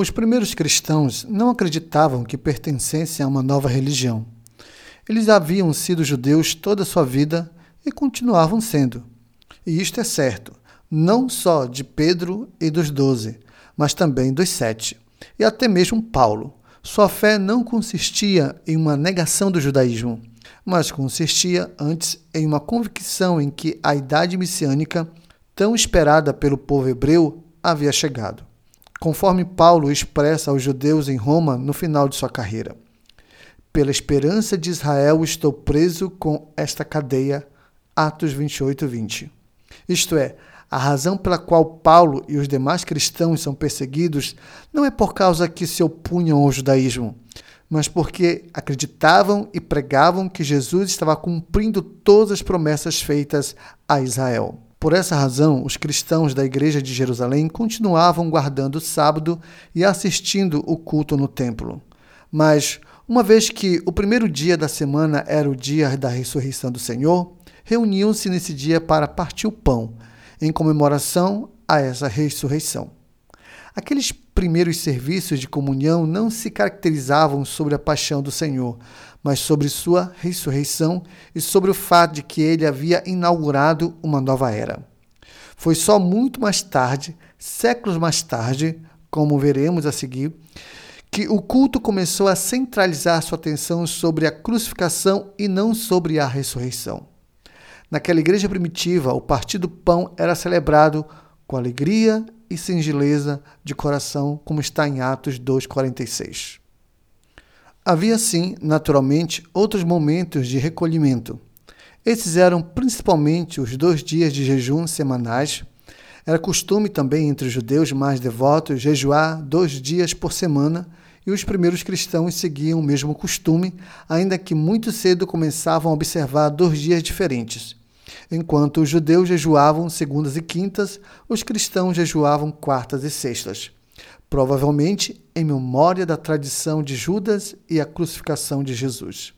Os primeiros cristãos não acreditavam que pertencessem a uma nova religião. Eles haviam sido judeus toda a sua vida e continuavam sendo. E isto é certo, não só de Pedro e dos doze, mas também dos sete, e até mesmo Paulo. Sua fé não consistia em uma negação do judaísmo, mas consistia antes em uma convicção em que a idade messiânica, tão esperada pelo povo hebreu, havia chegado conforme Paulo expressa aos judeus em Roma no final de sua carreira. Pela esperança de Israel estou preso com esta cadeia. Atos 28, 20. Isto é, a razão pela qual Paulo e os demais cristãos são perseguidos não é por causa que se opunham ao judaísmo, mas porque acreditavam e pregavam que Jesus estava cumprindo todas as promessas feitas a Israel. Por essa razão, os cristãos da Igreja de Jerusalém continuavam guardando o sábado e assistindo o culto no templo. Mas, uma vez que o primeiro dia da semana era o dia da ressurreição do Senhor, reuniam-se nesse dia para partir o pão, em comemoração a essa ressurreição. Aqueles primeiros serviços de comunhão não se caracterizavam sobre a paixão do Senhor, mas sobre sua ressurreição e sobre o fato de que ele havia inaugurado uma nova era. Foi só muito mais tarde, séculos mais tarde, como veremos a seguir, que o culto começou a centralizar sua atenção sobre a crucificação e não sobre a ressurreição. Naquela igreja primitiva, o partir do pão era celebrado com alegria e singeleza de coração, como está em Atos 2,46. Havia, sim, naturalmente, outros momentos de recolhimento. Esses eram principalmente os dois dias de jejum semanais. Era costume também entre os judeus mais devotos jejuar dois dias por semana, e os primeiros cristãos seguiam o mesmo costume, ainda que muito cedo começavam a observar dois dias diferentes. Enquanto os judeus jejuavam segundas e quintas, os cristãos jejuavam quartas e sextas provavelmente em memória da tradição de Judas e a crucificação de Jesus.